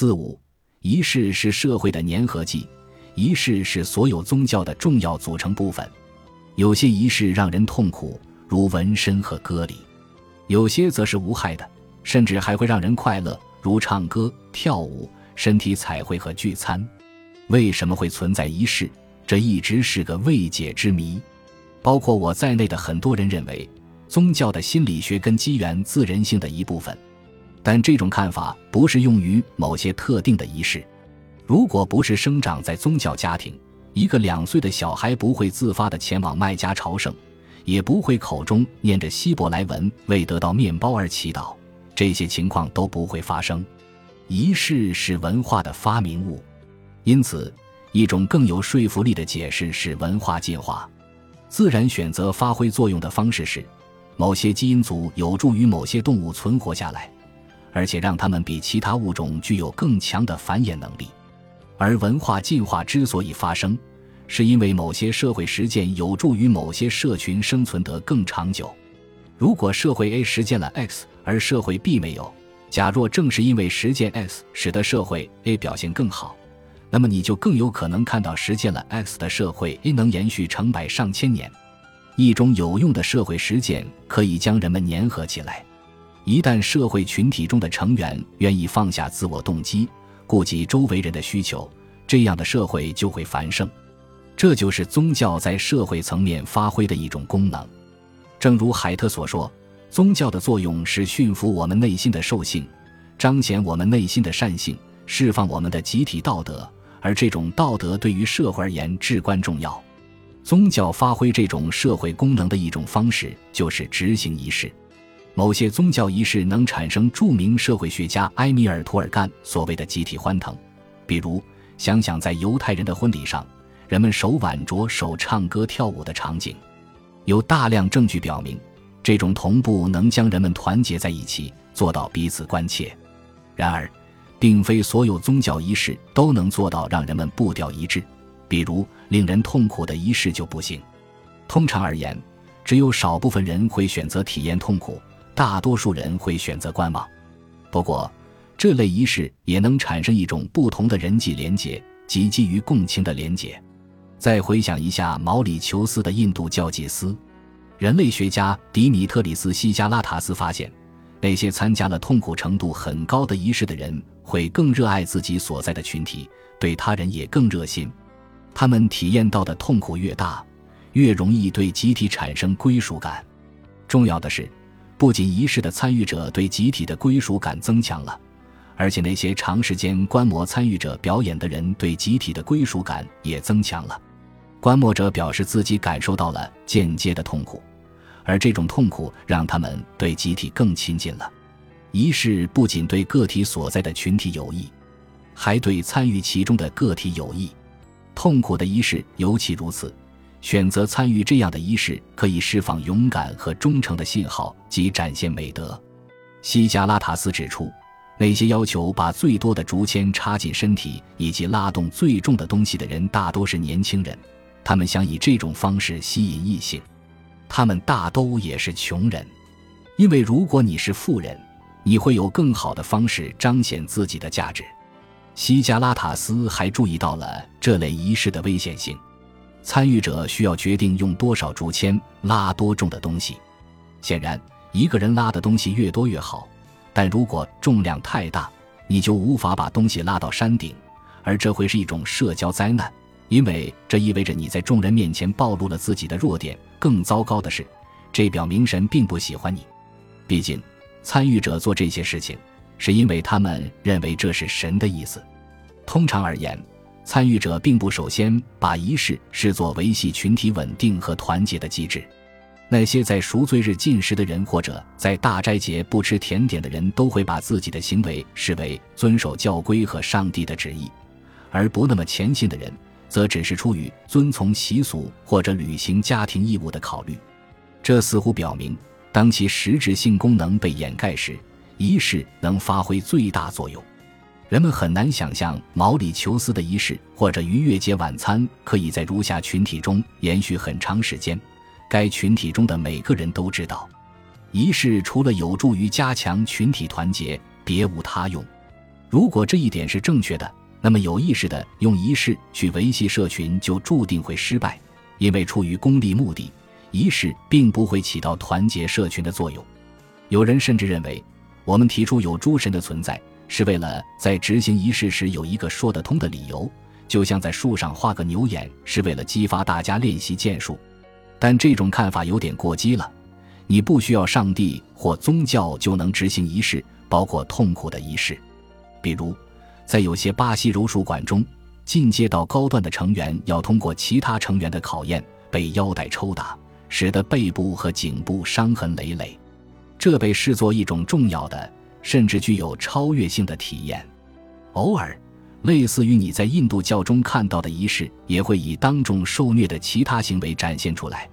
四五，仪式是社会的粘合剂，仪式是所有宗教的重要组成部分。有些仪式让人痛苦，如纹身和割礼；有些则是无害的，甚至还会让人快乐，如唱歌、跳舞、身体彩绘和聚餐。为什么会存在仪式？这一直是个未解之谜。包括我在内的很多人认为，宗教的心理学根基源自人性的一部分。但这种看法不是用于某些特定的仪式。如果不是生长在宗教家庭，一个两岁的小孩不会自发地前往麦加朝圣，也不会口中念着希伯来文为得到面包而祈祷。这些情况都不会发生。仪式是文化的发明物，因此，一种更有说服力的解释是文化进化。自然选择发挥作用的方式是，某些基因组有助于某些动物存活下来。而且让它们比其他物种具有更强的繁衍能力，而文化进化之所以发生，是因为某些社会实践有助于某些社群生存得更长久。如果社会 A 实践了 X，而社会 B 没有，假若正是因为实践 X 使得社会 A 表现更好，那么你就更有可能看到实践了 X 的社会 A 能延续成百上千年。一种有用的社会实践可以将人们粘合起来。一旦社会群体中的成员愿意放下自我动机，顾及周围人的需求，这样的社会就会繁盛。这就是宗教在社会层面发挥的一种功能。正如海特所说，宗教的作用是驯服我们内心的兽性，彰显我们内心的善性，释放我们的集体道德。而这种道德对于社会而言至关重要。宗教发挥这种社会功能的一种方式，就是执行仪式。某些宗教仪式能产生著名社会学家埃米尔·图尔干所谓的集体欢腾，比如，想想在犹太人的婚礼上，人们手挽着手唱歌跳舞的场景。有大量证据表明，这种同步能将人们团结在一起，做到彼此关切。然而，并非所有宗教仪式都能做到让人们步调一致，比如令人痛苦的仪式就不行。通常而言，只有少部分人会选择体验痛苦。大多数人会选择观望，不过，这类仪式也能产生一种不同的人际连结及基于共情的连结。再回想一下毛里求斯的印度教祭司，人类学家迪米特里斯·西加拉塔斯发现，那些参加了痛苦程度很高的仪式的人会更热爱自己所在的群体，对他人也更热心。他们体验到的痛苦越大，越容易对集体产生归属感。重要的是。不仅仪式的参与者对集体的归属感增强了，而且那些长时间观摩参与者表演的人对集体的归属感也增强了。观摩者表示自己感受到了间接的痛苦，而这种痛苦让他们对集体更亲近了。仪式不仅对个体所在的群体有益，还对参与其中的个体有益。痛苦的仪式尤其如此。选择参与这样的仪式，可以释放勇敢和忠诚的信号及展现美德。西加拉塔斯指出，那些要求把最多的竹签插进身体以及拉动最重的东西的人，大都是年轻人。他们想以这种方式吸引异性。他们大都也是穷人，因为如果你是富人，你会有更好的方式彰显自己的价值。西加拉塔斯还注意到了这类仪式的危险性。参与者需要决定用多少竹签拉多重的东西。显然，一个人拉的东西越多越好，但如果重量太大，你就无法把东西拉到山顶，而这会是一种社交灾难，因为这意味着你在众人面前暴露了自己的弱点。更糟糕的是，这表明神并不喜欢你。毕竟，参与者做这些事情，是因为他们认为这是神的意思。通常而言。参与者并不首先把仪式视作维系群体稳定和团结的机制。那些在赎罪日进食的人，或者在大斋节不吃甜点的人，都会把自己的行为视为遵守教规和上帝的旨意；而不那么虔信的人，则只是出于遵从习俗或者履行家庭义务的考虑。这似乎表明，当其实质性功能被掩盖时，仪式能发挥最大作用。人们很难想象毛里求斯的仪式或者逾越节晚餐可以在如下群体中延续很长时间。该群体中的每个人都知道，仪式除了有助于加强群体团结，别无他用。如果这一点是正确的，那么有意识的用仪式去维系社群就注定会失败，因为出于功利目的，仪式并不会起到团结社群的作用。有人甚至认为，我们提出有诸神的存在，是为了在执行仪式时有一个说得通的理由，就像在树上画个牛眼是为了激发大家练习剑术。但这种看法有点过激了。你不需要上帝或宗教就能执行仪式，包括痛苦的仪式。比如，在有些巴西柔术馆中，进阶到高段的成员要通过其他成员的考验，被腰带抽打，使得背部和颈部伤痕累累。这被视作一种重要的，甚至具有超越性的体验。偶尔，类似于你在印度教中看到的仪式，也会以当众受虐的其他行为展现出来。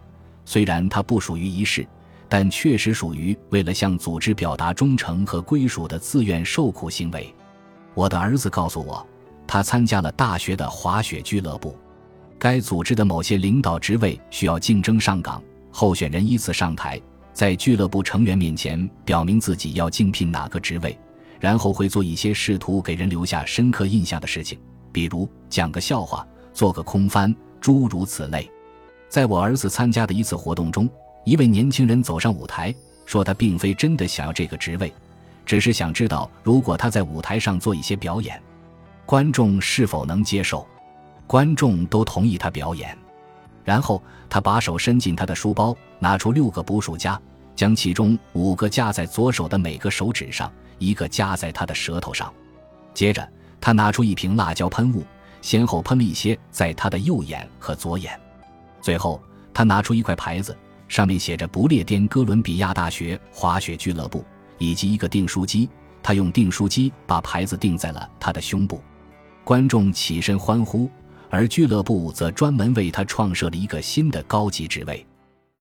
虽然它不属于仪式。但确实属于为了向组织表达忠诚和归属的自愿受苦行为。我的儿子告诉我，他参加了大学的滑雪俱乐部。该组织的某些领导职位需要竞争上岗，候选人依次上台，在俱乐部成员面前表明自己要竞聘哪个职位，然后会做一些试图给人留下深刻印象的事情，比如讲个笑话、做个空翻，诸如此类。在我儿子参加的一次活动中。一位年轻人走上舞台，说：“他并非真的想要这个职位，只是想知道，如果他在舞台上做一些表演，观众是否能接受。观众都同意他表演。然后他把手伸进他的书包，拿出六个捕鼠夹，将其中五个夹在左手的每个手指上，一个夹在他的舌头上。接着，他拿出一瓶辣椒喷雾，先后喷了一些在他的右眼和左眼。最后，他拿出一块牌子。”上面写着“不列颠哥伦比亚大学滑雪俱乐部”以及一个订书机。他用订书机把牌子钉在了他的胸部。观众起身欢呼，而俱乐部则专门为他创设了一个新的高级职位。